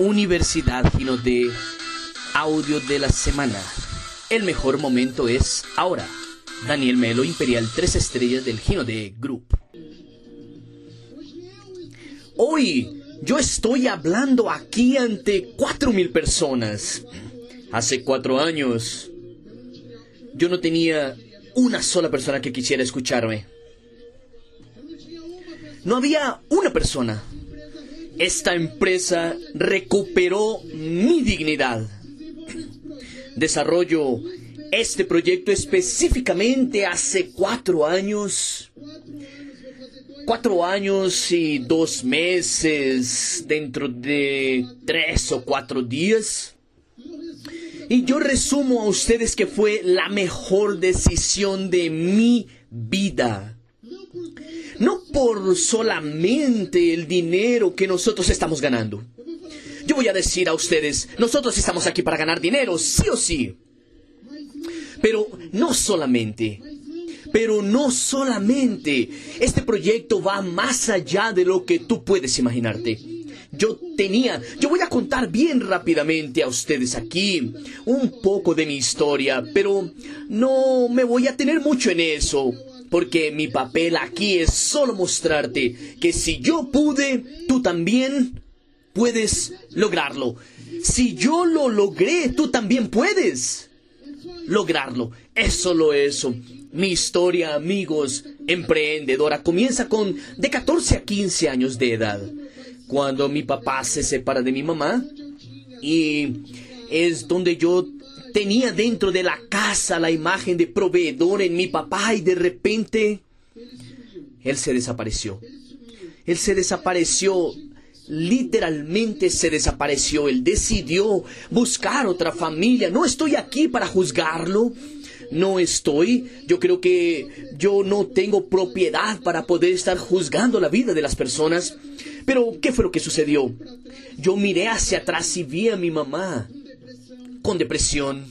Universidad Gino de Audio de la Semana. El mejor momento es ahora. Daniel Melo, Imperial 3 Estrellas del Gino de Group. Hoy yo estoy hablando aquí ante 4.000 personas. Hace cuatro años yo no tenía una sola persona que quisiera escucharme. No había una persona esta empresa recuperó mi dignidad. Desarrollo este proyecto específicamente hace cuatro años. Cuatro años y dos meses dentro de tres o cuatro días. Y yo resumo a ustedes que fue la mejor decisión de mi vida no por solamente el dinero que nosotros estamos ganando. Yo voy a decir a ustedes, nosotros estamos aquí para ganar dinero, sí o sí. Pero no solamente, pero no solamente. Este proyecto va más allá de lo que tú puedes imaginarte. Yo tenía, yo voy a contar bien rápidamente a ustedes aquí un poco de mi historia, pero no me voy a tener mucho en eso porque mi papel aquí es solo mostrarte que si yo pude, tú también puedes lograrlo. Si yo lo logré, tú también puedes lograrlo. Es solo eso. Mi historia, amigos, emprendedora, comienza con de 14 a 15 años de edad, cuando mi papá se separa de mi mamá y es donde yo tenía dentro de la casa la imagen de proveedor en mi papá y de repente él se desapareció. Él se desapareció, literalmente se desapareció. Él decidió buscar otra familia. No estoy aquí para juzgarlo. No estoy. Yo creo que yo no tengo propiedad para poder estar juzgando la vida de las personas. Pero, ¿qué fue lo que sucedió? Yo miré hacia atrás y vi a mi mamá con depresión,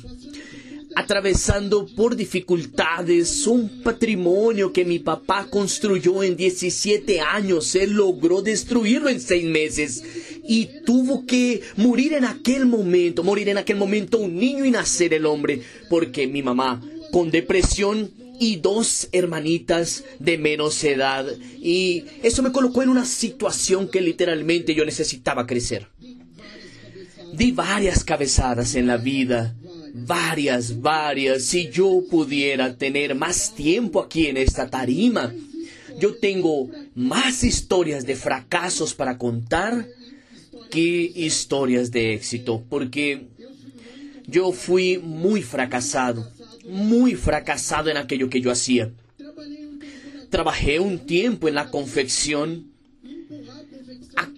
atravesando por dificultades un patrimonio que mi papá construyó en 17 años. Él logró destruirlo en 6 meses y tuvo que morir en aquel momento, morir en aquel momento un niño y nacer el hombre, porque mi mamá con depresión y dos hermanitas de menos edad. Y eso me colocó en una situación que literalmente yo necesitaba crecer. Di varias cabezadas en la vida, varias, varias. Si yo pudiera tener más tiempo aquí en esta tarima, yo tengo más historias de fracasos para contar que historias de éxito, porque yo fui muy fracasado, muy fracasado en aquello que yo hacía. Trabajé un tiempo en la confección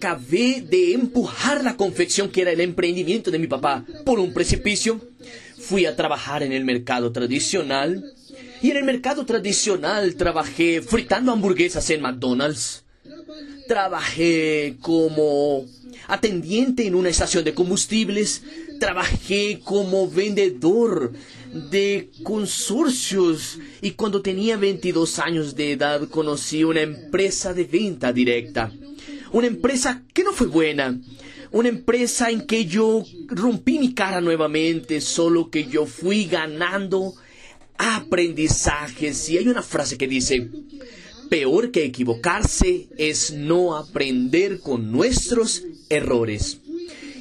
acabé de empujar la confección que era el emprendimiento de mi papá por un precipicio. Fui a trabajar en el mercado tradicional y en el mercado tradicional trabajé fritando hamburguesas en McDonald's. Trabajé como atendiente en una estación de combustibles. Trabajé como vendedor de consorcios y cuando tenía 22 años de edad conocí una empresa de venta directa una empresa que no fue buena, una empresa en que yo rompí mi cara nuevamente, solo que yo fui ganando aprendizajes. Y hay una frase que dice, peor que equivocarse es no aprender con nuestros errores.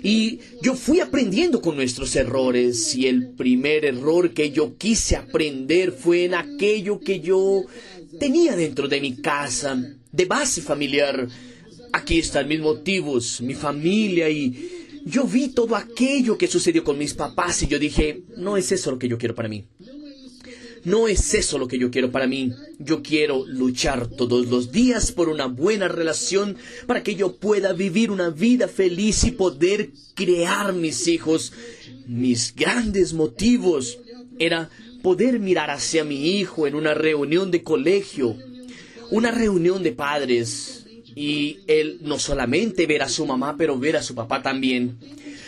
Y yo fui aprendiendo con nuestros errores y el primer error que yo quise aprender fue en aquello que yo tenía dentro de mi casa, de base familiar Aquí están mis motivos, mi familia y yo vi todo aquello que sucedió con mis papás y yo dije, no es eso lo que yo quiero para mí. No es eso lo que yo quiero para mí. Yo quiero luchar todos los días por una buena relación para que yo pueda vivir una vida feliz y poder crear mis hijos. Mis grandes motivos era poder mirar hacia mi hijo en una reunión de colegio, una reunión de padres, y él no solamente ver a su mamá, pero ver a su papá también.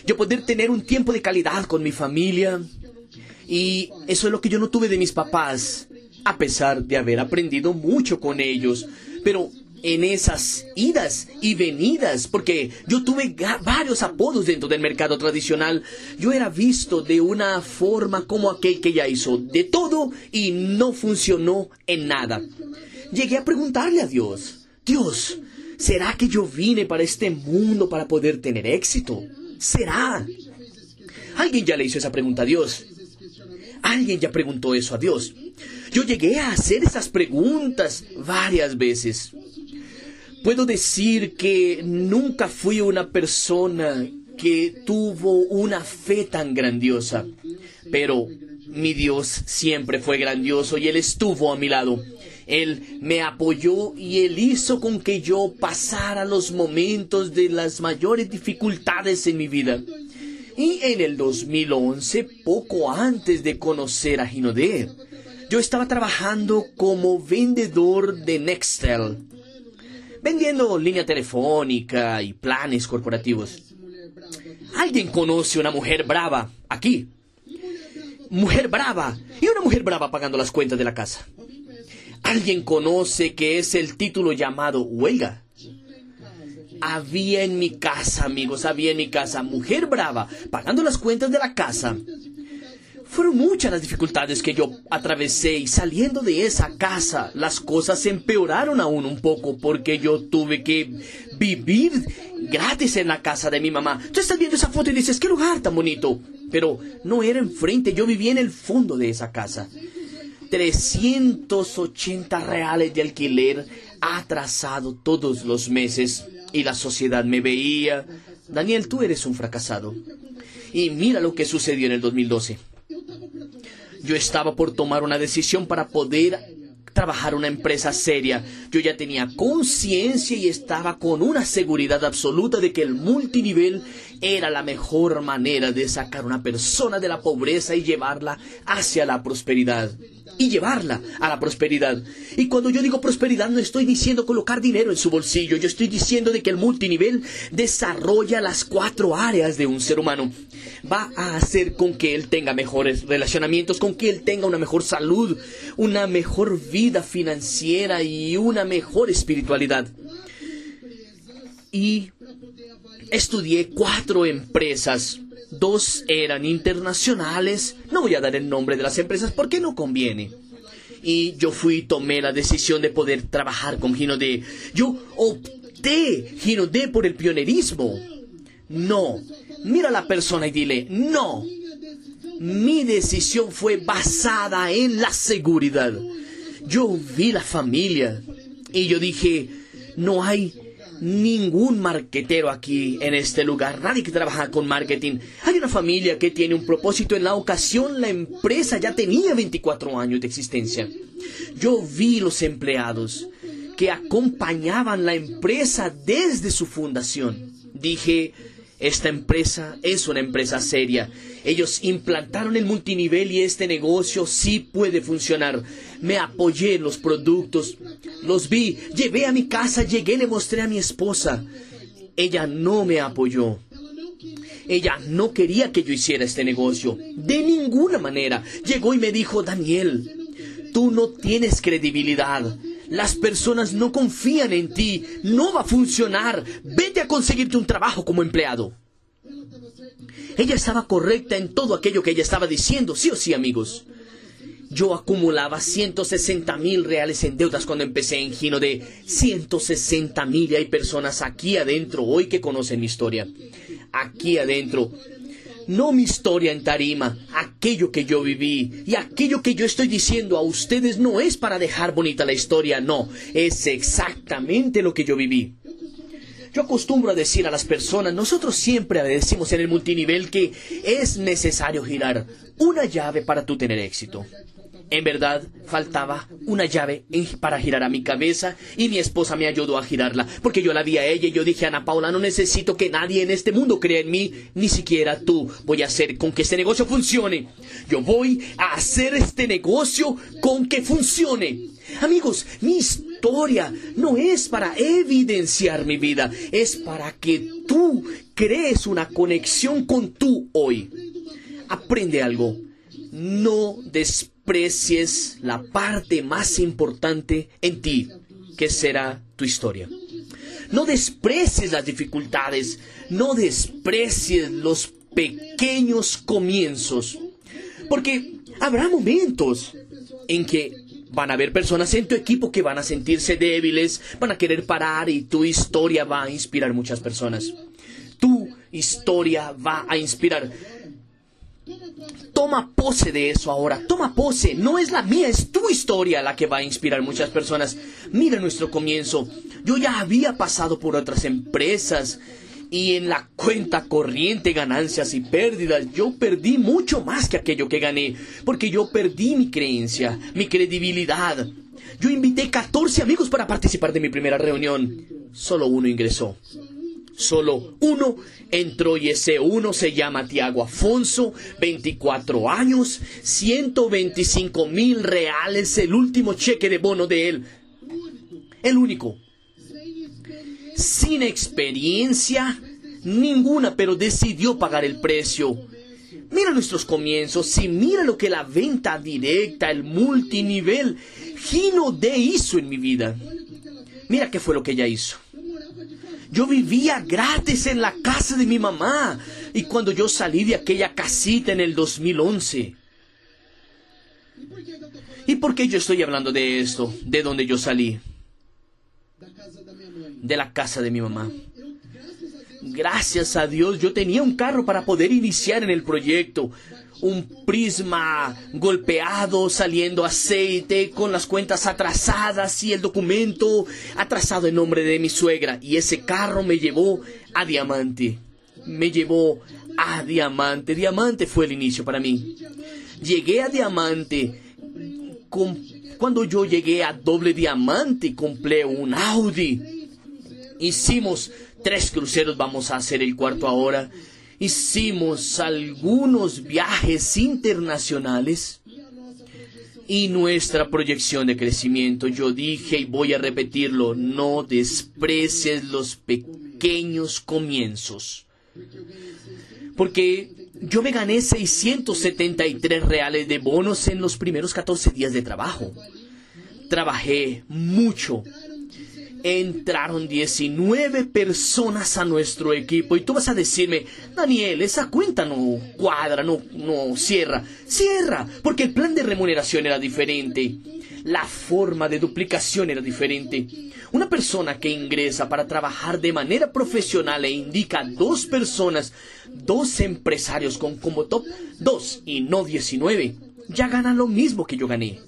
Yo poder tener un tiempo de calidad con mi familia. Y eso es lo que yo no tuve de mis papás, a pesar de haber aprendido mucho con ellos. Pero en esas idas y venidas, porque yo tuve varios apodos dentro del mercado tradicional, yo era visto de una forma como aquel que ya hizo de todo y no funcionó en nada. Llegué a preguntarle a Dios, Dios, ¿será que yo vine para este mundo para poder tener éxito? ¿Será? Alguien ya le hizo esa pregunta a Dios. Alguien ya preguntó eso a Dios. Yo llegué a hacer esas preguntas varias veces. Puedo decir que nunca fui una persona que tuvo una fe tan grandiosa, pero mi Dios siempre fue grandioso y Él estuvo a mi lado. Él me apoyó y Él hizo con que yo pasara los momentos de las mayores dificultades en mi vida. Y en el 2011, poco antes de conocer a Ginodé, yo estaba trabajando como vendedor de Nextel, vendiendo línea telefónica y planes corporativos. ¿Alguien conoce una mujer brava aquí? Mujer brava y una mujer brava pagando las cuentas de la casa. ¿Alguien conoce que es el título llamado huelga? había en mi casa, amigos, había en mi casa mujer brava, pagando las cuentas de la casa. Fueron muchas las dificultades que yo atravesé y saliendo de esa casa las cosas se empeoraron aún un poco porque yo tuve que vivir gratis en la casa de mi mamá. Tú estás viendo esa foto y dices, qué lugar tan bonito. Pero no era enfrente, yo vivía en el fondo de esa casa. 380 reales de alquiler atrasado todos los meses y la sociedad me veía. Daniel, tú eres un fracasado. Y mira lo que sucedió en el 2012. Yo estaba por tomar una decisión para poder trabajar una empresa seria. Yo ya tenía conciencia y estaba con una seguridad absoluta de que el multinivel era la mejor manera de sacar a una persona de la pobreza y llevarla hacia la prosperidad y llevarla a la prosperidad. Y cuando yo digo prosperidad no estoy diciendo colocar dinero en su bolsillo, yo estoy diciendo de que el multinivel desarrolla las cuatro áreas de un ser humano. Va a hacer con que él tenga mejores relacionamientos, con que él tenga una mejor salud, una mejor vida financiera y una mejor espiritualidad. Y estudié cuatro empresas Dos eran internacionales. No voy a dar el nombre de las empresas porque no conviene. Y yo fui tomé la decisión de poder trabajar con Gino D. Yo opté Gino D por el pionerismo. No. Mira a la persona y dile, no. Mi decisión fue basada en la seguridad. Yo vi la familia y yo dije, no hay ningún marquetero aquí en este lugar, nadie que trabaja con marketing. Hay una familia que tiene un propósito. En la ocasión la empresa ya tenía 24 años de existencia. Yo vi los empleados que acompañaban la empresa desde su fundación. Dije, esta empresa es una empresa seria. Ellos implantaron el multinivel y este negocio sí puede funcionar. Me apoyé en los productos, los vi, llevé a mi casa, llegué, le mostré a mi esposa. Ella no me apoyó. Ella no quería que yo hiciera este negocio. De ninguna manera. Llegó y me dijo, Daniel, tú no tienes credibilidad. Las personas no confían en ti. No va a funcionar. Vete a conseguirte un trabajo como empleado. Ella estaba correcta en todo aquello que ella estaba diciendo, sí o sí, amigos. Yo acumulaba 160 mil reales en deudas cuando empecé en Gino de 160 mil y hay personas aquí adentro hoy que conocen mi historia. Aquí adentro no mi historia en tarima, aquello que yo viví y aquello que yo estoy diciendo a ustedes no es para dejar bonita la historia, no, es exactamente lo que yo viví. Yo acostumbro a decir a las personas, nosotros siempre decimos en el multinivel que es necesario girar una llave para tú tener éxito. En verdad, faltaba una llave para girar a mi cabeza y mi esposa me ayudó a girarla, porque yo la vi a ella y yo dije, Ana Paula, no necesito que nadie en este mundo crea en mí, ni siquiera tú. Voy a hacer con que este negocio funcione. Yo voy a hacer este negocio con que funcione. Amigos, mi historia no es para evidenciar mi vida, es para que tú crees una conexión con tú hoy. Aprende algo. No desprecies la parte más importante en ti. que será tu historia. No desprecies las dificultades, no desprecies los pequeños comienzos, porque habrá momentos en que van a haber personas en tu equipo que van a sentirse débiles, van a querer parar y tu historia va a inspirar muchas personas. Tu historia va a inspirar. Toma pose de eso ahora, toma pose. No es la mía, es tu historia la que va a inspirar muchas personas. Mira nuestro comienzo. Yo ya había pasado por otras empresas y en la cuenta corriente ganancias y pérdidas yo perdí mucho más que aquello que gané, porque yo perdí mi creencia, mi credibilidad. Yo invité 14 amigos para participar de mi primera reunión. Solo uno ingresó. Solo uno entró y ese uno se llama Tiago Afonso, 24 años, 125 mil reales, el último cheque de bono de él. El único. Sin experiencia ninguna, pero decidió pagar el precio. Mira nuestros comienzos y mira lo que la venta directa, el multinivel, Gino D hizo en mi vida. Mira qué fue lo que ella hizo. Yo vivía gratis en la casa de mi mamá. Y cuando yo salí de aquella casita en el 2011. ¿Y por qué yo estoy hablando de esto? De donde yo salí. De la casa de mi mamá. Gracias a Dios yo tenía un carro para poder iniciar en el proyecto un prisma golpeado, saliendo aceite, con las cuentas atrasadas y el documento atrasado en nombre de mi suegra. Y ese carro me llevó a Diamante. Me llevó a Diamante. Diamante fue el inicio para mí. Llegué a Diamante. cuando yo llegué a doble diamante, compré un Audi. Hicimos tres cruceros, vamos a hacer el cuarto ahora hicimos algunos viajes internacionales y nuestra proyección de crecimiento. Yo dije y voy a repetirlo, no desprecies los pequeños comienzos. Porque yo me gané 673 reales de bonos en los primeros 14 días de trabajo. Trabajé mucho entraron 19 personas a nuestro equipo y tú vas a decirme, Daniel, esa cuenta no cuadra, no, no cierra. Cierra, porque el plan de remuneración era diferente. La forma de duplicación era diferente. Una persona que ingresa para trabajar de manera profesional e indica dos personas, dos empresarios con como top dos y no 19, ya gana lo mismo que yo gané,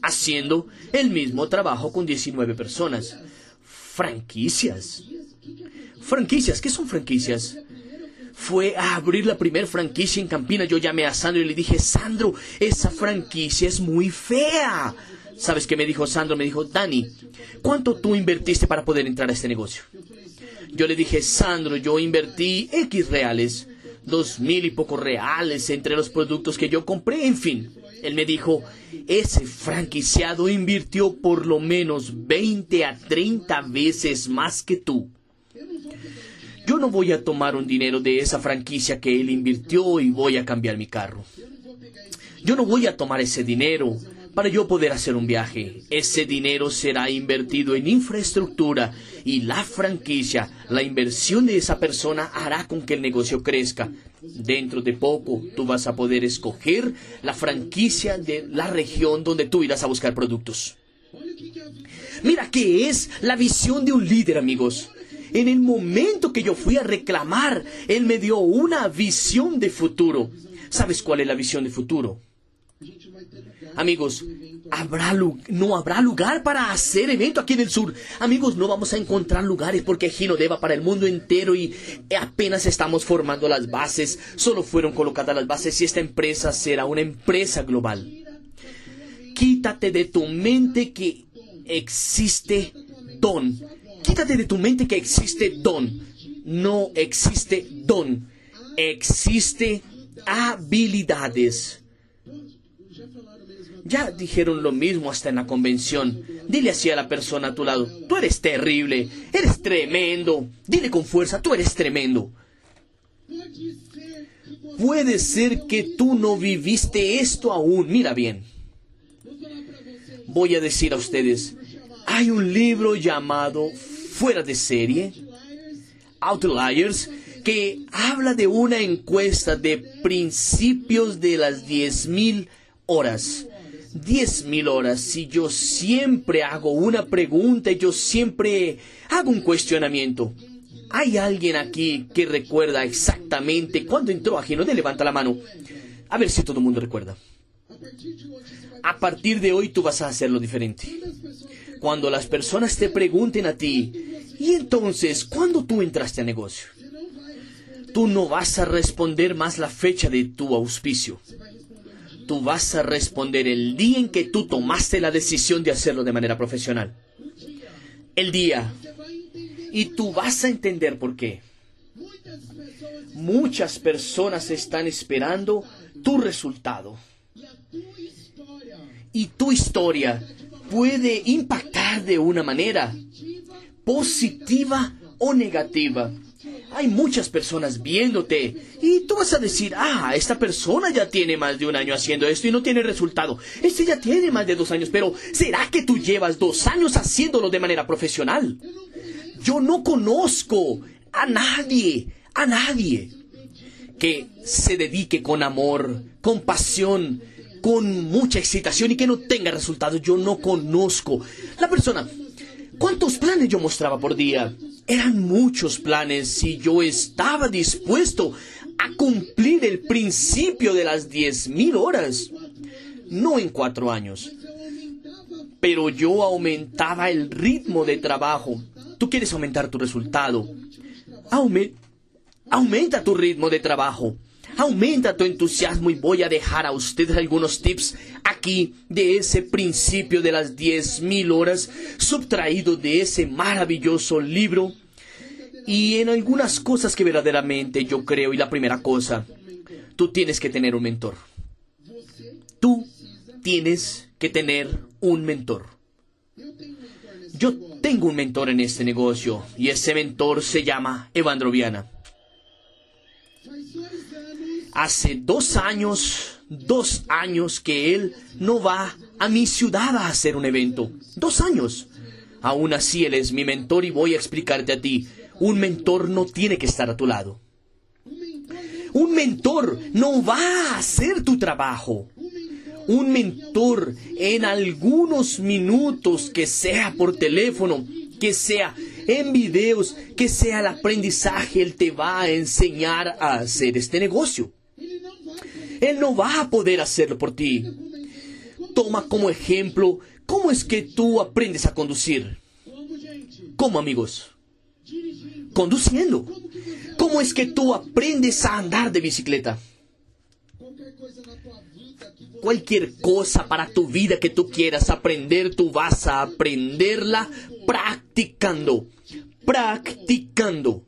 haciendo el mismo trabajo con 19 personas franquicias. Franquicias, ¿qué son franquicias? Fue a abrir la primera franquicia en Campina. Yo llamé a Sandro y le dije, Sandro, esa franquicia es muy fea. ¿Sabes qué me dijo Sandro? Me dijo, Dani, ¿cuánto tú invertiste para poder entrar a este negocio? Yo le dije, Sandro, yo invertí X reales, dos mil y pocos reales entre los productos que yo compré, en fin. Él me dijo, ese franquiciado invirtió por lo menos 20 a 30 veces más que tú. Yo no voy a tomar un dinero de esa franquicia que él invirtió y voy a cambiar mi carro. Yo no voy a tomar ese dinero para yo poder hacer un viaje. Ese dinero será invertido en infraestructura y la franquicia, la inversión de esa persona hará con que el negocio crezca. Dentro de poco tú vas a poder escoger la franquicia de la región donde tú irás a buscar productos. Mira qué es la visión de un líder, amigos. En el momento que yo fui a reclamar, Él me dio una visión de futuro. ¿Sabes cuál es la visión de futuro? Amigos, no habrá lugar para hacer evento aquí en el sur. Amigos, no vamos a encontrar lugares porque Ginodeva para el mundo entero y apenas estamos formando las bases. Solo fueron colocadas las bases y esta empresa será una empresa global. Quítate de tu mente que existe don. Quítate de tu mente que existe don. No existe don. Existe habilidades. Ya dijeron lo mismo hasta en la convención. Dile así a la persona a tu lado, tú eres terrible, eres tremendo. Dile con fuerza, tú eres tremendo. Puede ser que tú no viviste esto aún. Mira bien. Voy a decir a ustedes, hay un libro llamado Fuera de serie, Outliers, que habla de una encuesta de principios de las 10.000 horas. 10.000 horas. Si yo siempre hago una pregunta y yo siempre hago un cuestionamiento. ¿Hay alguien aquí que recuerda exactamente cuándo entró a Gino? levanta la mano. A ver si todo el mundo recuerda. A partir de hoy tú vas a hacerlo diferente. Cuando las personas te pregunten a ti, ¿y entonces cuándo tú entraste a negocio? Tú no vas a responder más la fecha de tu auspicio. Tú vas a responder el día en que tú tomaste la decisión de hacerlo de manera profesional. El día. Y tú vas a entender por qué. Muchas personas están esperando tu resultado. Y tu historia puede impactar de una manera positiva o negativa. Hay muchas personas viéndote y tú vas a decir, ah, esta persona ya tiene más de un año haciendo esto y no tiene resultado. Este ya tiene más de dos años, pero ¿será que tú llevas dos años haciéndolo de manera profesional? Yo no conozco a nadie, a nadie que se dedique con amor, con pasión, con mucha excitación y que no tenga resultados. Yo no conozco. La persona, ¿cuántos planes yo mostraba por día? Eran muchos planes y yo estaba dispuesto a cumplir el principio de las diez mil horas. No en cuatro años. Pero yo aumentaba el ritmo de trabajo. Tú quieres aumentar tu resultado. aumenta tu ritmo de trabajo. Aumenta tu entusiasmo y voy a dejar a ustedes algunos tips aquí de ese principio de las diez mil horas subtraído de ese maravilloso libro y en algunas cosas que verdaderamente yo creo y la primera cosa, tú tienes que tener un mentor. Tú tienes que tener un mentor. Yo tengo un mentor en este negocio y ese mentor se llama Evandro Viana. Hace dos años, dos años que él no va a mi ciudad a hacer un evento. Dos años. Aún así, él es mi mentor y voy a explicarte a ti. Un mentor no tiene que estar a tu lado. Un mentor no va a hacer tu trabajo. Un mentor en algunos minutos, que sea por teléfono, que sea en videos, que sea el aprendizaje, él te va a enseñar a hacer este negocio. Él no va a poder hacerlo por ti. Toma como ejemplo cómo es que tú aprendes a conducir. ¿Cómo amigos? Conduciendo. ¿Cómo es que tú aprendes a andar de bicicleta? Cualquier cosa para tu vida que tú quieras aprender, tú vas a aprenderla practicando. Practicando.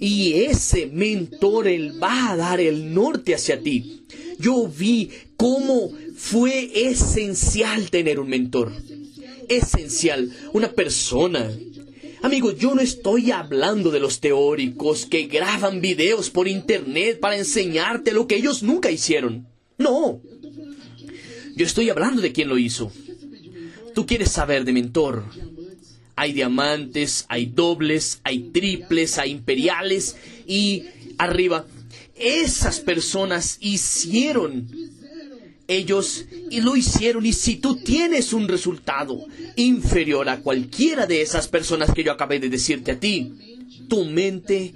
Y ese mentor, él va a dar el norte hacia ti. Yo vi cómo fue esencial tener un mentor. Esencial. Una persona. Amigos, yo no estoy hablando de los teóricos que graban videos por internet para enseñarte lo que ellos nunca hicieron. No. Yo estoy hablando de quien lo hizo. Tú quieres saber de mentor hay diamantes, hay dobles, hay triples, hay imperiales y arriba. Esas personas hicieron, ellos y lo hicieron y si tú tienes un resultado inferior a cualquiera de esas personas que yo acabé de decirte a ti, tu mente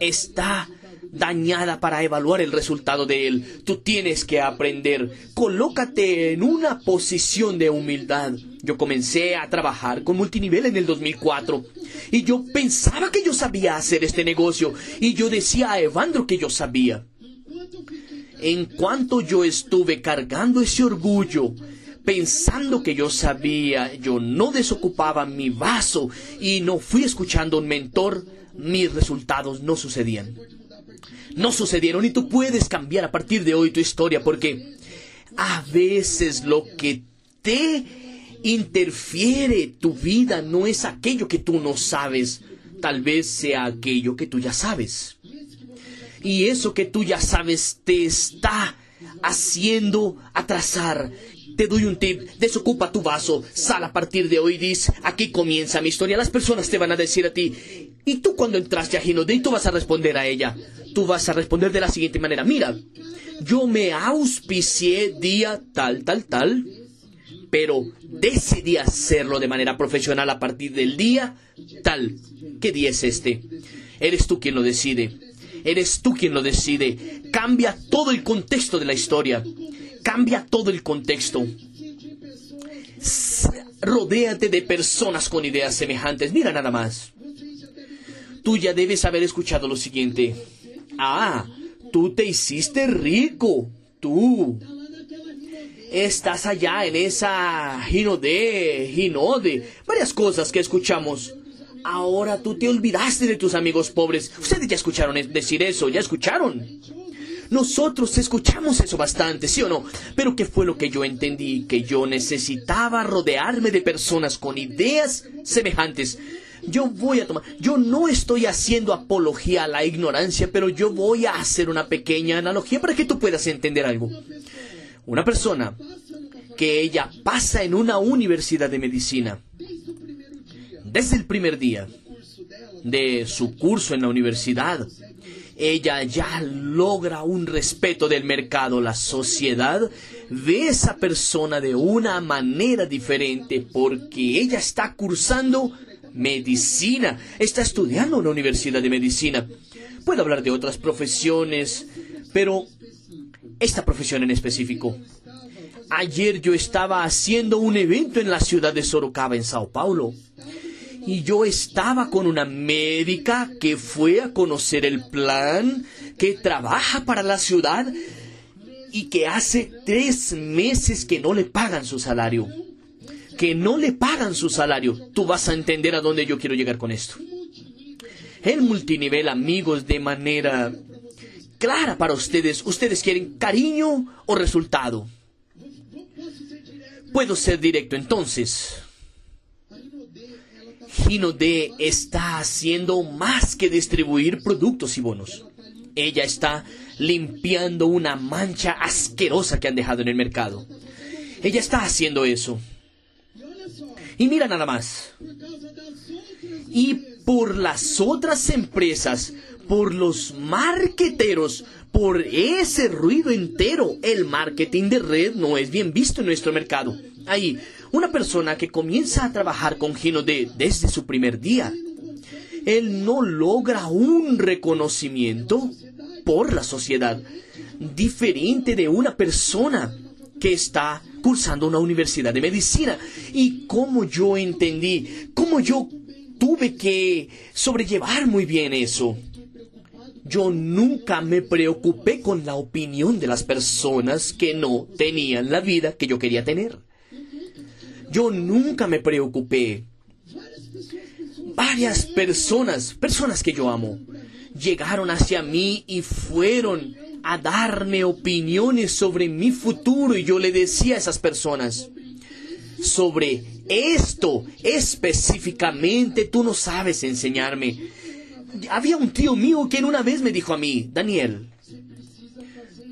está dañada para evaluar el resultado de él. Tú tienes que aprender. Colócate en una posición de humildad. Yo comencé a trabajar con multinivel en el 2004 y yo pensaba que yo sabía hacer este negocio y yo decía a Evandro que yo sabía. En cuanto yo estuve cargando ese orgullo, pensando que yo sabía, yo no desocupaba mi vaso y no fui escuchando a un mentor, mis resultados no sucedían no sucedieron y tú puedes cambiar a partir de hoy tu historia porque a veces lo que te interfiere tu vida no es aquello que tú no sabes, tal vez sea aquello que tú ya sabes. Y eso que tú ya sabes te está haciendo atrasar. Te doy un tip, desocupa tu vaso, sal a partir de hoy, dice, aquí comienza mi historia. Las personas te van a decir a ti, y tú cuando entraste a Ginodé, tú vas a responder a ella. Tú vas a responder de la siguiente manera, mira, yo me auspicié día tal, tal, tal, pero decidí hacerlo de manera profesional a partir del día tal. ¿Qué día es este? Eres tú quien lo decide. Eres tú quien lo decide. Cambia todo el contexto de la historia. Cambia todo el contexto. Rodéate de personas con ideas semejantes. Mira nada más. Tú ya debes haber escuchado lo siguiente. Ah, tú te hiciste rico. Tú. Estás allá en esa Ginode, Ginode, varias cosas que escuchamos. Ahora tú te olvidaste de tus amigos pobres. Ustedes ya escucharon decir eso, ya escucharon. Nosotros escuchamos eso bastante, ¿sí o no? Pero ¿qué fue lo que yo entendí? Que yo necesitaba rodearme de personas con ideas semejantes. Yo voy a tomar, yo no estoy haciendo apología a la ignorancia, pero yo voy a hacer una pequeña analogía para que tú puedas entender algo. Una persona que ella pasa en una universidad de medicina desde el primer día de su curso en la universidad, ella ya logra un respeto del mercado. La sociedad ve a esa persona de una manera diferente porque ella está cursando medicina, está estudiando en la universidad de medicina. Puedo hablar de otras profesiones, pero esta profesión en específico. Ayer yo estaba haciendo un evento en la ciudad de Sorocaba, en Sao Paulo. Y yo estaba con una médica que fue a conocer el plan, que trabaja para la ciudad y que hace tres meses que no le pagan su salario. Que no le pagan su salario. Tú vas a entender a dónde yo quiero llegar con esto. El multinivel, amigos, de manera clara para ustedes. ¿Ustedes quieren cariño o resultado? Puedo ser directo entonces. Gino D está haciendo más que distribuir productos y bonos. Ella está limpiando una mancha asquerosa que han dejado en el mercado. Ella está haciendo eso. Y mira nada más. Y por las otras empresas, por los marqueteros, por ese ruido entero, el marketing de red no es bien visto en nuestro mercado. Ahí, una persona que comienza a trabajar con Gino D desde su primer día, él no logra un reconocimiento por la sociedad diferente de una persona que está cursando una universidad de medicina. Y como yo entendí, como yo tuve que sobrellevar muy bien eso. Yo nunca me preocupé con la opinión de las personas que no tenían la vida que yo quería tener. Yo nunca me preocupé. Varias personas, personas que yo amo, llegaron hacia mí y fueron a darme opiniones sobre mi futuro y yo le decía a esas personas, sobre esto específicamente tú no sabes enseñarme. Había un tío mío que una vez me dijo a mí, Daniel,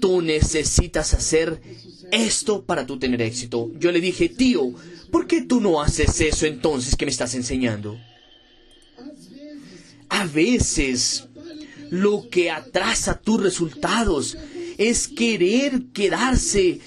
tú necesitas hacer esto para tú tener éxito. Yo le dije, tío, ¿por qué tú no haces eso entonces que me estás enseñando? A veces lo que atrasa tus resultados es querer quedarse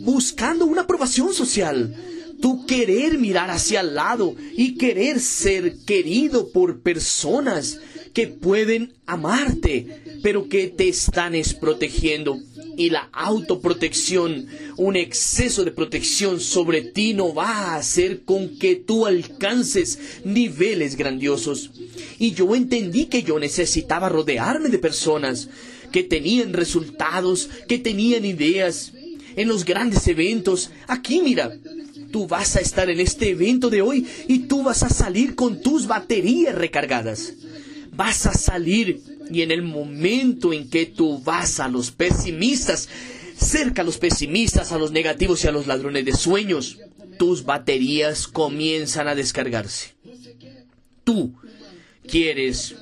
buscando una aprobación social tu querer mirar hacia el lado y querer ser querido por personas que pueden amarte, pero que te están protegiendo. Y la autoprotección, un exceso de protección sobre ti no va a hacer con que tú alcances niveles grandiosos. Y yo entendí que yo necesitaba rodearme de personas que tenían resultados, que tenían ideas. En los grandes eventos, aquí mira, tú vas a estar en este evento de hoy y tú vas a salir con tus baterías recargadas. Vas a salir y en el momento en que tú vas a los pesimistas, cerca a los pesimistas, a los negativos y a los ladrones de sueños, tus baterías comienzan a descargarse. Tú quieres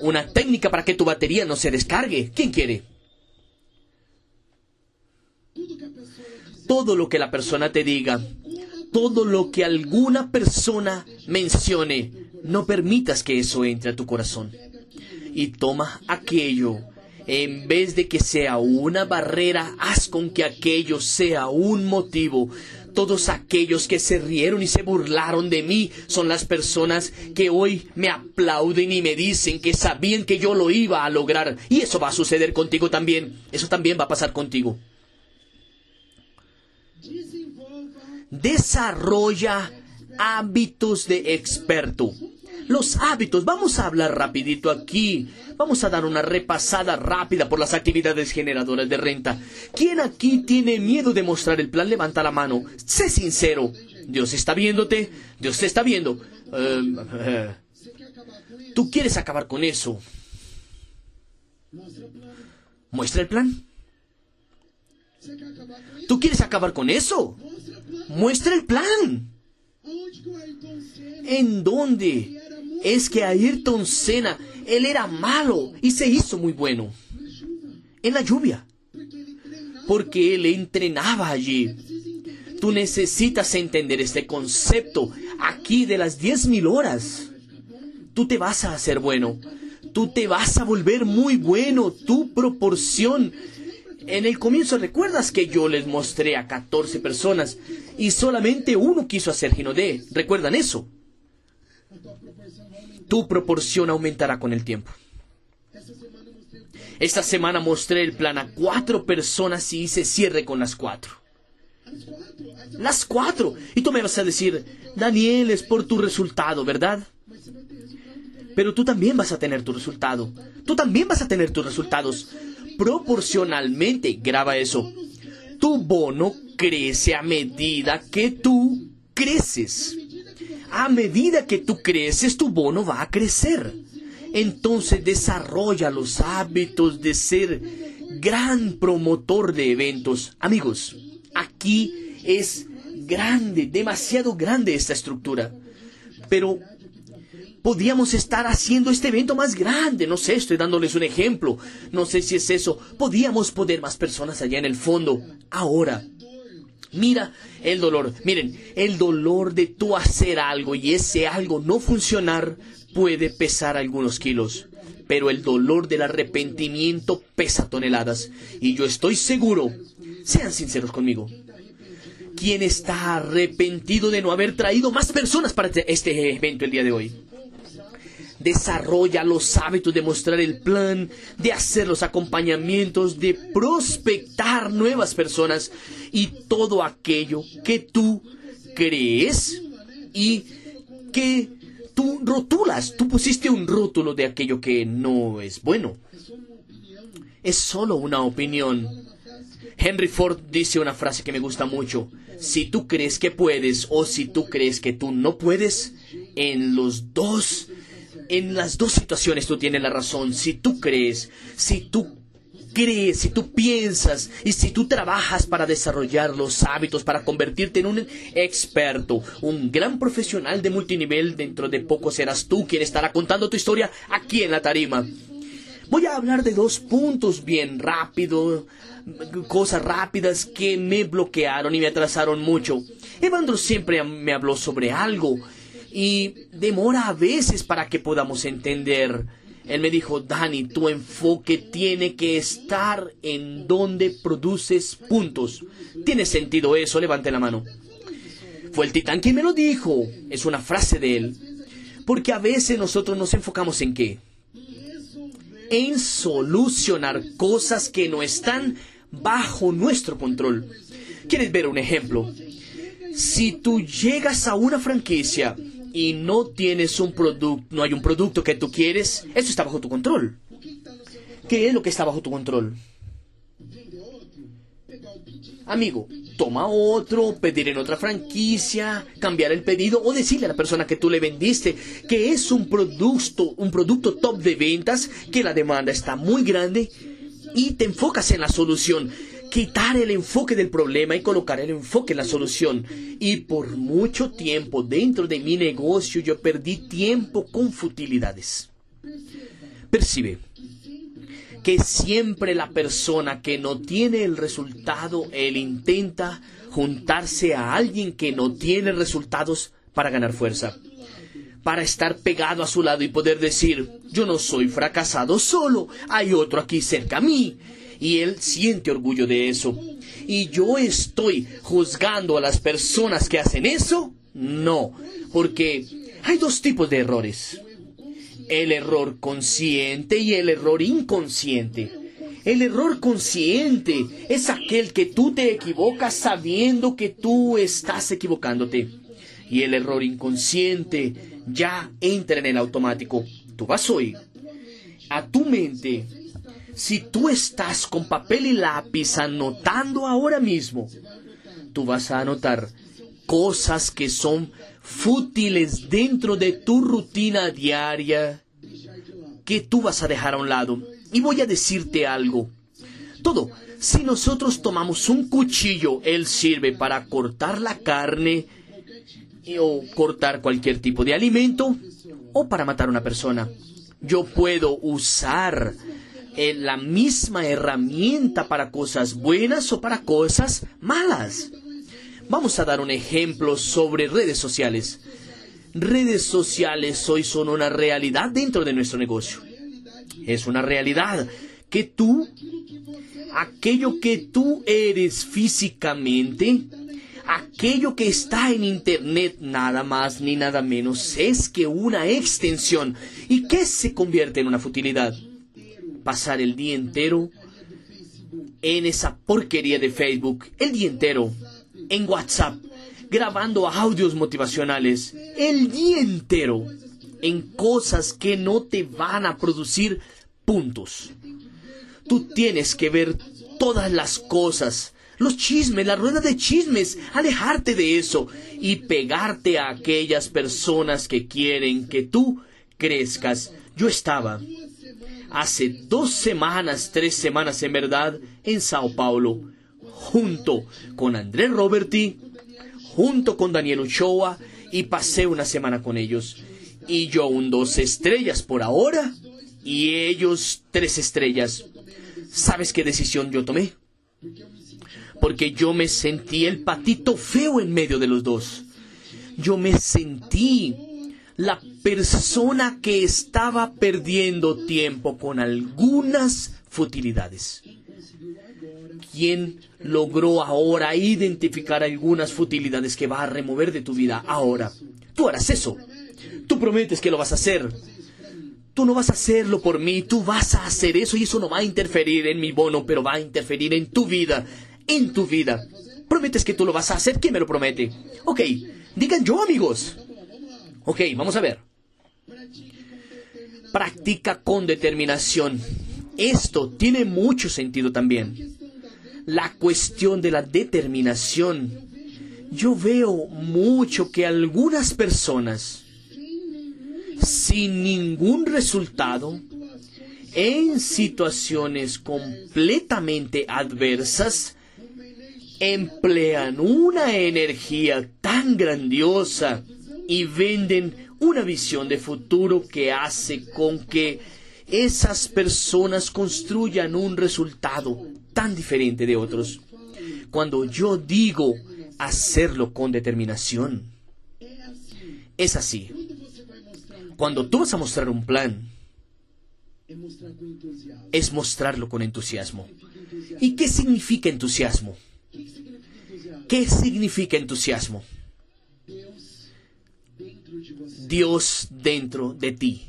una técnica para que tu batería no se descargue. ¿Quién quiere? todo lo que la persona te diga, todo lo que alguna persona mencione, no permitas que eso entre a tu corazón. Y toma aquello. En vez de que sea una barrera, haz con que aquello sea un motivo. Todos aquellos que se rieron y se burlaron de mí son las personas que hoy me aplauden y me dicen que sabían que yo lo iba a lograr. Y eso va a suceder contigo también. Eso también va a pasar contigo. Desarrolla hábitos de experto. Los hábitos, vamos a hablar rapidito aquí. Vamos a dar una repasada rápida por las actividades generadoras de renta. ¿Quién aquí tiene miedo de mostrar el plan? Levanta la mano. Sé sincero. Dios está viéndote. Dios te está viendo. Em, ¿Tú quieres acabar con eso? Muestra el plan. ¿Tú quieres acabar con eso? Muestra el plan. ¿En dónde? Es que Ayrton Senna, él era malo y se hizo muy bueno. En la lluvia. Porque él entrenaba allí. Tú necesitas entender este concepto aquí de las diez mil horas. Tú te vas a hacer bueno. Tú te vas a volver muy bueno. Tu proporción en el comienzo recuerdas que yo les mostré a 14 personas y solamente uno quiso hacer Ginodé. ¿Recuerdan eso? Tu proporción aumentará con el tiempo. Esta semana mostré el plan a cuatro personas y hice cierre con las cuatro. Las cuatro. Y tú me vas a decir, Daniel, es por tu resultado, ¿verdad? Pero tú también vas a tener tu resultado. Tú también vas a tener tus resultados proporcionalmente, graba eso, tu bono crece a medida que tú creces. A medida que tú creces, tu bono va a crecer. Entonces desarrolla los hábitos de ser gran promotor de eventos. Amigos, aquí es grande, demasiado grande esta estructura. Pero podíamos estar haciendo este evento más grande. No sé, estoy dándoles un ejemplo. No sé si es eso. Podíamos poner más personas allá en el fondo. Ahora, mira el dolor. Miren, el dolor de tú hacer algo y ese algo no funcionar puede pesar algunos kilos. Pero el dolor del arrepentimiento pesa toneladas. Y yo estoy seguro, sean sinceros conmigo, ¿quién está arrepentido de no haber traído más personas para este evento el día de hoy? Desarrolla los hábitos de mostrar el plan, de hacer los acompañamientos, de prospectar nuevas personas y todo aquello que tú crees y que tú rotulas. Tú pusiste un rótulo de aquello que no es bueno. Es solo una opinión. Henry Ford dice una frase que me gusta mucho. Si tú crees que puedes o si tú crees que tú no puedes, en los dos en las dos situaciones tú tienes la razón. Si tú crees, si tú crees, si tú piensas y si tú trabajas para desarrollar los hábitos, para convertirte en un experto, un gran profesional de multinivel, dentro de poco serás tú quien estará contando tu historia aquí en la tarima. Voy a hablar de dos puntos bien rápido, cosas rápidas que me bloquearon y me atrasaron mucho. Evandro siempre me habló sobre algo y demora a veces para que podamos entender. Él me dijo, Dani, tu enfoque tiene que estar en donde produces puntos. ¿Tiene sentido eso? Levante la mano. Fue el titán quien me lo dijo. Es una frase de él. Porque a veces nosotros nos enfocamos en qué? En solucionar cosas que no están bajo nuestro control. ¿Quieres ver un ejemplo? Si tú llegas a una franquicia y no tienes un producto, no hay un producto que tú quieres, eso está bajo tu control. ¿Qué es lo que está bajo tu control? Amigo, toma otro, pedir en otra franquicia, cambiar el pedido o decirle a la persona que tú le vendiste que es un producto, un producto top de ventas, que la demanda está muy grande y te enfocas en la solución quitar el enfoque del problema y colocar el enfoque en la solución. Y por mucho tiempo dentro de mi negocio yo perdí tiempo con futilidades. Percibe que siempre la persona que no tiene el resultado, él intenta juntarse a alguien que no tiene resultados para ganar fuerza, para estar pegado a su lado y poder decir, yo no soy fracasado solo, hay otro aquí cerca a mí. Y él siente orgullo de eso. ¿Y yo estoy juzgando a las personas que hacen eso? No, porque hay dos tipos de errores. El error consciente y el error inconsciente. El error consciente es aquel que tú te equivocas sabiendo que tú estás equivocándote. Y el error inconsciente ya entra en el automático. Tú vas hoy a tu mente. Si tú estás con papel y lápiz anotando ahora mismo, tú vas a anotar cosas que son fútiles dentro de tu rutina diaria que tú vas a dejar a un lado. Y voy a decirte algo. Todo, si nosotros tomamos un cuchillo, él sirve para cortar la carne o cortar cualquier tipo de alimento o para matar a una persona. Yo puedo usar eh, la misma herramienta para cosas buenas o para cosas malas. Vamos a dar un ejemplo sobre redes sociales. Redes sociales hoy son una realidad dentro de nuestro negocio. Es una realidad que tú, aquello que tú eres físicamente, aquello que está en Internet nada más ni nada menos es que una extensión. ¿Y qué se convierte en una futilidad? Pasar el día entero en esa porquería de Facebook, el día entero en WhatsApp, grabando audios motivacionales, el día entero en cosas que no te van a producir puntos. Tú tienes que ver todas las cosas, los chismes, la rueda de chismes, alejarte de eso y pegarte a aquellas personas que quieren que tú crezcas. Yo estaba hace dos semanas, tres semanas en verdad, en Sao Paulo, junto con Andrés Roberti, junto con Daniel Ochoa, y pasé una semana con ellos. Y yo un dos estrellas por ahora, y ellos tres estrellas. ¿Sabes qué decisión yo tomé? Porque yo me sentí el patito feo en medio de los dos. Yo me sentí la persona que estaba perdiendo tiempo con algunas futilidades. ¿Quién logró ahora identificar algunas futilidades que va a remover de tu vida ahora? Tú harás eso. Tú prometes que lo vas a hacer. Tú no vas a hacerlo por mí, tú vas a hacer eso y eso no va a interferir en mi bono, pero va a interferir en tu vida, en tu vida. Prometes que tú lo vas a hacer, ¿quién me lo promete? Ok, digan yo amigos. Ok, vamos a ver. Practica con determinación. Esto tiene mucho sentido también. La cuestión de la determinación. Yo veo mucho que algunas personas sin ningún resultado, en situaciones completamente adversas, emplean una energía tan grandiosa y venden una visión de futuro que hace con que esas personas construyan un resultado tan diferente de otros. Cuando yo digo hacerlo con determinación, es así. Cuando tú vas a mostrar un plan, es mostrarlo con entusiasmo. ¿Y qué significa entusiasmo? ¿Qué significa entusiasmo? Dios dentro de ti.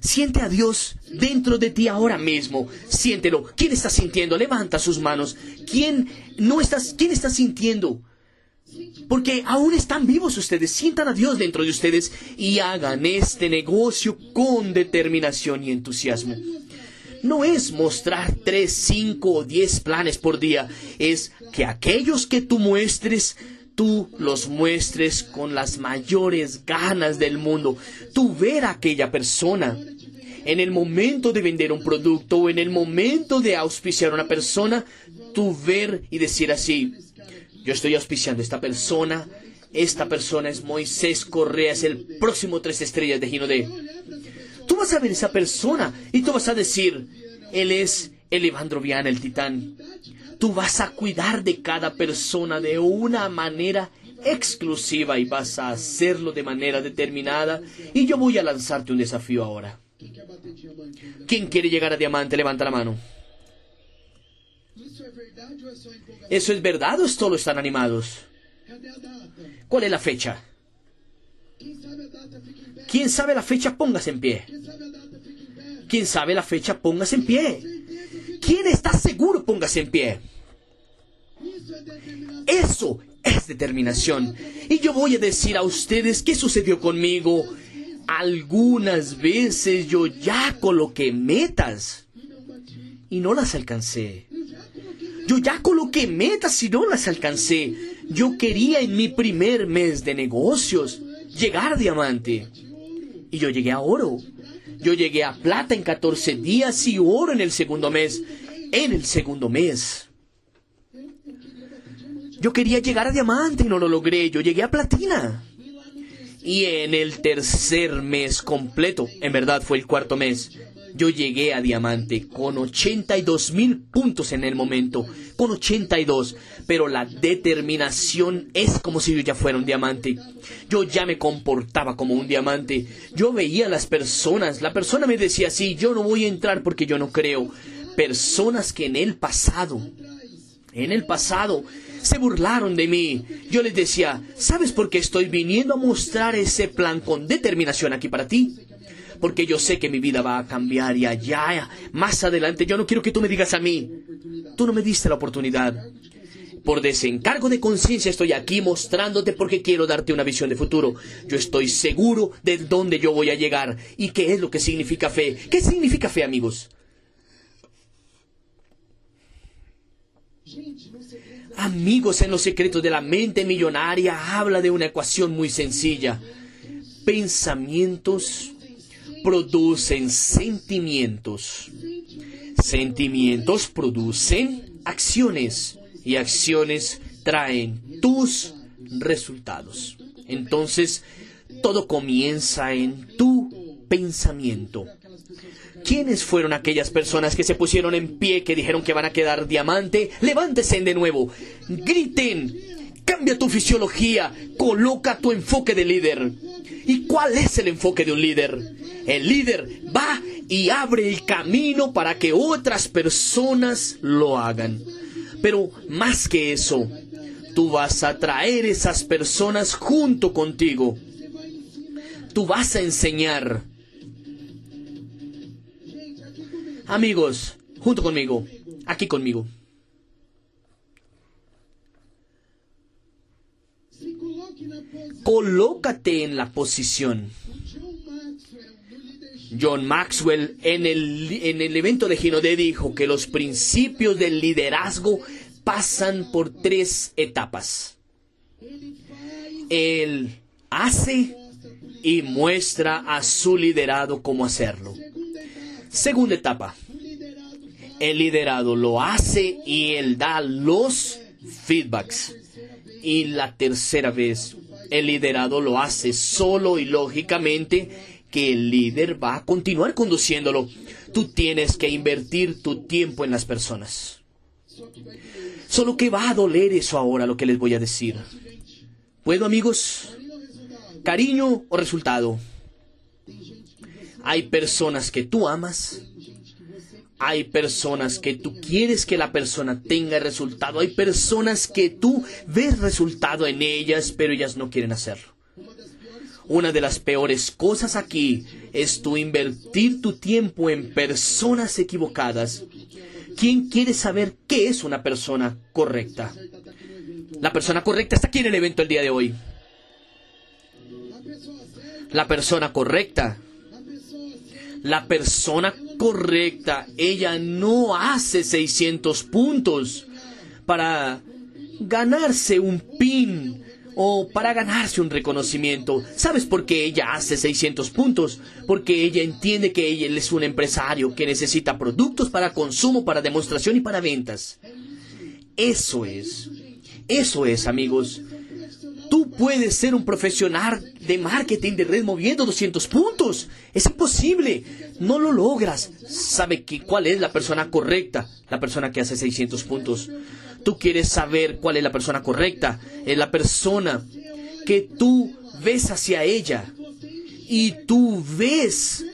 Siente a Dios dentro de ti ahora mismo. Siéntelo. ¿Quién está sintiendo? Levanta sus manos. ¿Quién no estás? ¿Quién está sintiendo? Porque aún están vivos ustedes, sientan a Dios dentro de ustedes y hagan este negocio con determinación y entusiasmo. No es mostrar tres, cinco o diez planes por día, es que aquellos que tú muestres, tú los muestres con las mayores ganas del mundo. Tú ver a aquella persona en el momento de vender un producto o en el momento de auspiciar a una persona, tú ver y decir así, yo estoy auspiciando a esta persona. Esta persona es Moisés Correa, es el próximo tres estrellas de Gino Tú vas a ver esa persona y tú vas a decir, él es el Evandro Viana, el titán. Tú vas a cuidar de cada persona de una manera exclusiva y vas a hacerlo de manera determinada. Y yo voy a lanzarte un desafío ahora. ¿Quién quiere llegar a diamante? Levanta la mano. ¿Eso es verdad o solo están animados? ¿Cuál es la fecha? ¿Quién sabe la fecha? Póngase en pie. ¿Quién sabe la fecha? Póngase en pie. ¿Quién está seguro? Póngase en pie. Eso es determinación. Y yo voy a decir a ustedes qué sucedió conmigo. Algunas veces yo ya coloqué metas y no las alcancé. Yo ya coloqué metas y no las alcancé. Yo quería en mi primer mes de negocios llegar a diamante. Y yo llegué a oro. Yo llegué a plata en 14 días y oro en el segundo mes. En el segundo mes. Yo quería llegar a diamante y no lo logré. Yo llegué a platina. Y en el tercer mes completo, en verdad fue el cuarto mes, yo llegué a diamante con 82 mil puntos en el momento, con 82, pero la determinación es como si yo ya fuera un diamante. Yo ya me comportaba como un diamante. Yo veía a las personas, la persona me decía así, yo no voy a entrar porque yo no creo. Personas que en el pasado, en el pasado, se burlaron de mí. Yo les decía, ¿sabes por qué estoy viniendo a mostrar ese plan con determinación aquí para ti? Porque yo sé que mi vida va a cambiar y allá, más adelante, yo no quiero que tú me digas a mí, tú no me diste la oportunidad. Por desencargo de conciencia estoy aquí mostrándote porque quiero darte una visión de futuro. Yo estoy seguro de dónde yo voy a llegar y qué es lo que significa fe. ¿Qué significa fe, amigos? Amigos, en los secretos de la mente millonaria habla de una ecuación muy sencilla. Pensamientos producen sentimientos. Sentimientos producen acciones y acciones traen tus resultados. Entonces, todo comienza en tu pensamiento. ¿Quiénes fueron aquellas personas que se pusieron en pie, que dijeron que van a quedar diamante? Levántese de nuevo, griten, cambia tu fisiología, coloca tu enfoque de líder. ¿Y cuál es el enfoque de un líder? El líder va y abre el camino para que otras personas lo hagan. Pero más que eso, tú vas a traer esas personas junto contigo. Tú vas a enseñar. Amigos, junto conmigo, aquí conmigo. Colócate en la posición John Maxwell en el, en el evento de Ginodé dijo que los principios del liderazgo pasan por tres etapas. Él hace y muestra a su liderado cómo hacerlo. Segunda etapa. El liderado lo hace y él da los feedbacks. Y la tercera vez, el liderado lo hace solo y lógicamente que el líder va a continuar conduciéndolo. Tú tienes que invertir tu tiempo en las personas. Solo que va a doler eso ahora lo que les voy a decir. ¿Puedo amigos? ¿Cariño o resultado? Hay personas que tú amas. Hay personas que tú quieres que la persona tenga resultado. Hay personas que tú ves resultado en ellas, pero ellas no quieren hacerlo. Una de las peores cosas aquí es tu invertir tu tiempo en personas equivocadas. ¿Quién quiere saber qué es una persona correcta? La persona correcta está aquí en el evento el día de hoy. La persona correcta. La persona correcta. Ella no hace 600 puntos para ganarse un pin o para ganarse un reconocimiento. ¿Sabes por qué ella hace 600 puntos? Porque ella entiende que ella es un empresario que necesita productos para consumo, para demostración y para ventas. Eso es. Eso es, amigos. tú puedes ser un profesional de marketing de red moviendo 200 puntos. Es imposible. No lo logras. ¿Sabe que, cuál es la persona correcta? La persona que hace 600 puntos. Tú quieres saber cuál es la persona correcta. Es la persona que tú ves hacia ella. Y tú ves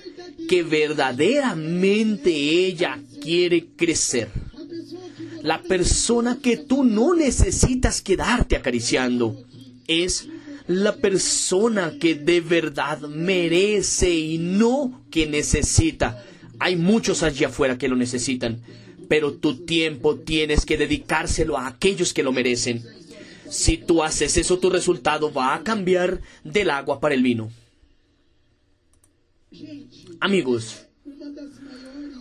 que verdaderamente ella quiere crecer. La persona que tú no necesitas quedarte acariciando es la persona que de verdad merece y no que necesita. Hay muchos allí afuera que lo necesitan, pero tu tiempo tienes que dedicárselo a aquellos que lo merecen. Si tú haces eso, tu resultado va a cambiar del agua para el vino. Amigos,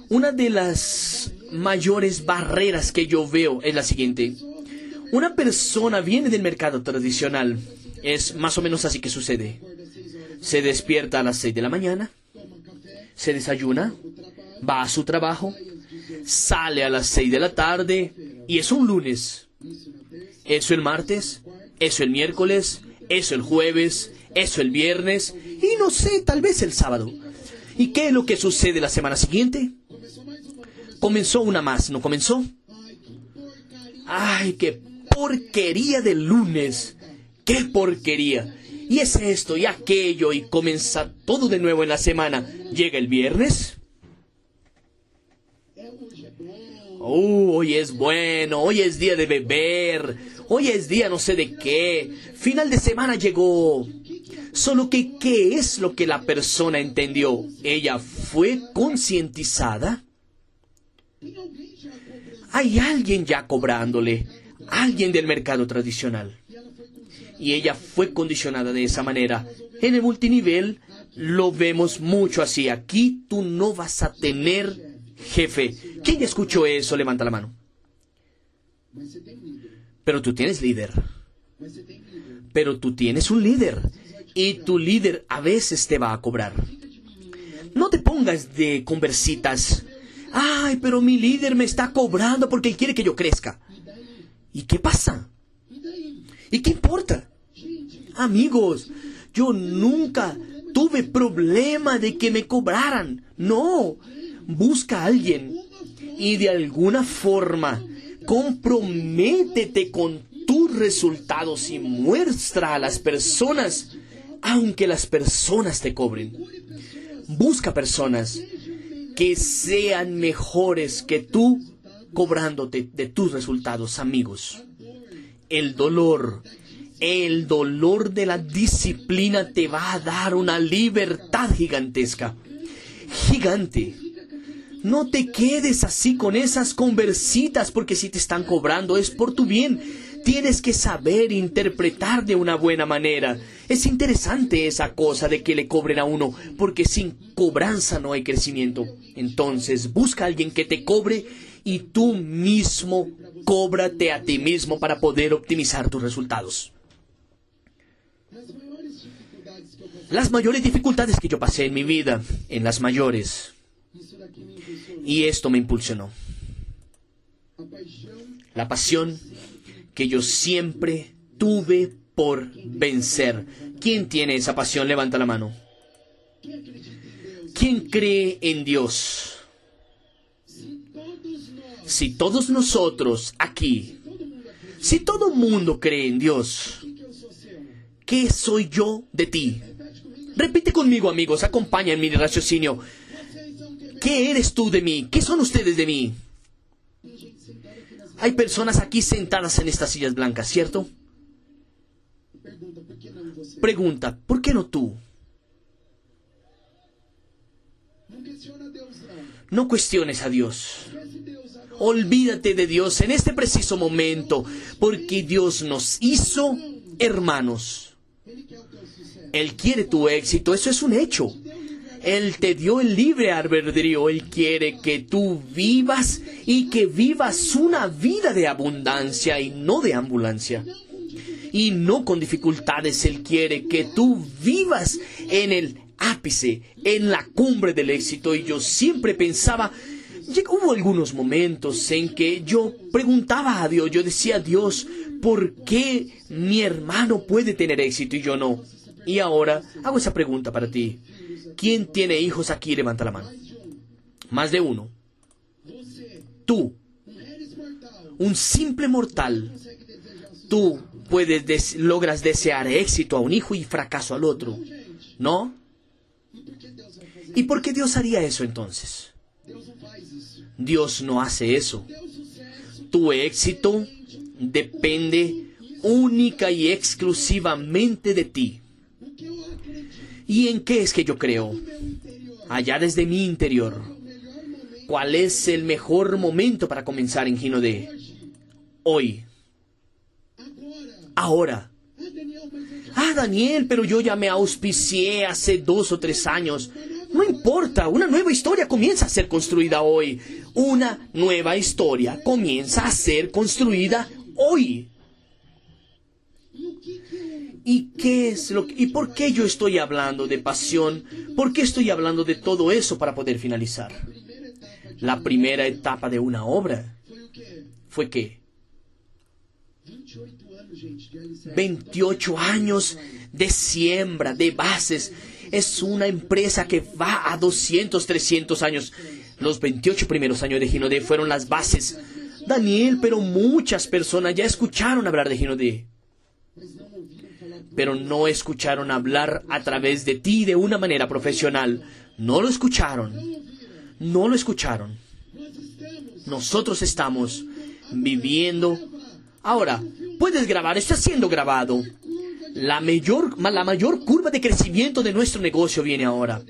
una de las mayores barreras que yo veo es la siguiente. Una persona viene del mercado tradicional. Es más o menos así que sucede. Se despierta a las 6 de la mañana, se desayuna, va a su trabajo, sale a las 6 de la tarde y es un lunes. Eso el martes, eso el miércoles, eso el jueves, eso el viernes y no sé, tal vez el sábado. ¿Y qué es lo que sucede la semana siguiente? Comenzó una más, ¿no comenzó? ¡Ay, qué porquería de lunes! ¡Qué porquería! Y es esto y aquello y comienza todo de nuevo en la semana. Llega el viernes. Oh, hoy es bueno, hoy es día de beber, hoy es día no sé de qué. Final de semana llegó. Solo que, ¿qué es lo que la persona entendió? ¿Ella fue concientizada? Hay alguien ya cobrándole, alguien del mercado tradicional. Y ella fue condicionada de esa manera. En el multinivel lo vemos mucho así. Aquí tú no vas a tener jefe. ¿Quién escuchó eso? Levanta la mano. Pero tú tienes líder. Pero tú tienes un líder. Y tu líder a veces te va a cobrar. No te pongas de conversitas Ay, pero mi líder me está cobrando porque él quiere que yo crezca. ¿Y qué pasa? ¿Y qué importa? Amigos, yo nunca tuve problema de que me cobraran. No, busca a alguien y de alguna forma comprométete con tus resultados y muestra a las personas, aunque las personas te cobren. Busca personas que sean mejores que tú cobrándote de tus resultados, amigos. El dolor, el dolor de la disciplina te va a dar una libertad gigantesca. Gigante. No te quedes así con esas conversitas porque si te están cobrando es por tu bien tienes que saber interpretar de una buena manera. Es interesante esa cosa de que le cobren a uno, porque sin cobranza no hay crecimiento. Entonces, busca a alguien que te cobre y tú mismo cóbrate a ti mismo para poder optimizar tus resultados. Las mayores dificultades que yo pasé en mi vida, en las mayores, y esto me impulsionó. La pasión que yo siempre tuve por vencer. ¿Quién tiene esa pasión? Levanta la mano. ¿Quién cree en Dios? Si todos nosotros aquí, si todo mundo cree en Dios, ¿qué soy yo de ti? Repite conmigo, amigos, acompaña mi raciocinio. ¿Qué eres tú de mí? ¿Qué son ustedes de mí? Hay personas aquí sentadas en estas sillas blancas, ¿cierto? Pregunta, ¿por qué no tú? No cuestiones a Dios. Olvídate de Dios en este preciso momento, porque Dios nos hizo hermanos. Él quiere tu éxito, eso es un hecho. Él te dio el libre albedrío. Él quiere que tú vivas y que vivas una vida de abundancia y no de ambulancia. Y no con dificultades. Él quiere que tú vivas en el ápice, en la cumbre del éxito. Y yo siempre pensaba hubo algunos momentos en que yo preguntaba a Dios, yo decía Dios, ¿por qué mi hermano puede tener éxito y yo no? Y ahora hago esa pregunta para ti. ¿Quién tiene hijos aquí? Levanta la mano. Más de uno. Tú, un simple mortal, tú puedes logras desear éxito a un hijo y fracaso al otro. ¿No? ¿Y por qué Dios haría eso entonces? Dios no hace eso. Tu éxito depende única y exclusivamente de ti. ¿Y en qué es que yo creo? Allá desde mi interior. ¿Cuál es el mejor momento para comenzar en Gino hoy? Ahora. Ah, Daniel, pero yo ya me auspicié hace dos o tres años. No importa, una nueva historia comienza a ser construida hoy. Una nueva historia comienza a ser construida hoy. ¿Y qué es lo y por qué yo estoy hablando de pasión? ¿Por qué estoy hablando de todo eso para poder finalizar? La primera etapa de una obra fue que 28 años de siembra, de bases. Es una empresa que va a 200, 300 años. Los 28 primeros años de Ginodé fueron las bases. Daniel, pero muchas personas ya escucharon hablar de Ginodé. Pero no escucharon hablar a través de ti de una manera profesional. No lo escucharon. No lo escucharon. Nosotros estamos viviendo. Ahora, puedes grabar, está siendo grabado. La mayor, la mayor curva de crecimiento de nuestro negocio viene ahora.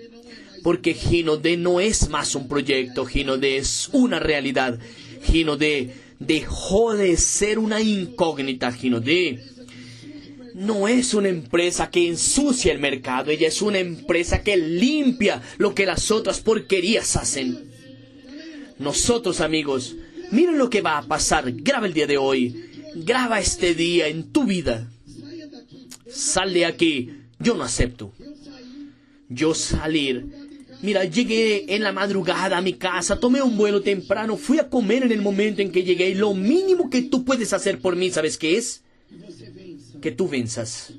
Porque Ginode no es más un proyecto, Ginode es una realidad. Ginode dejó de ser una incógnita. Ginode no es una empresa que ensucia el mercado, ella es una empresa que limpia lo que las otras porquerías hacen. Nosotros amigos, miren lo que va a pasar. Graba el día de hoy. Graba este día en tu vida. Sal de aquí. Yo no acepto. Yo salir. Mira, llegué en la madrugada a mi casa, tomé un vuelo temprano, fui a comer en el momento en que llegué. Y lo mínimo que tú puedes hacer por mí, ¿sabes qué es? Que tú venzas.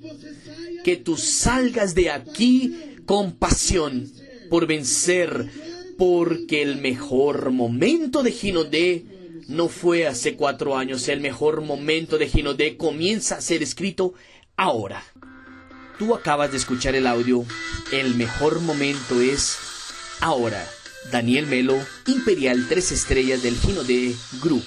Que tú salgas de aquí con pasión por vencer. Porque el mejor momento de Gino D no fue hace cuatro años. El mejor momento de Ginodé comienza a ser escrito ahora. Tú acabas de escuchar el audio. El mejor momento es ahora. Daniel Melo, Imperial 3 Estrellas del Ginodé Group.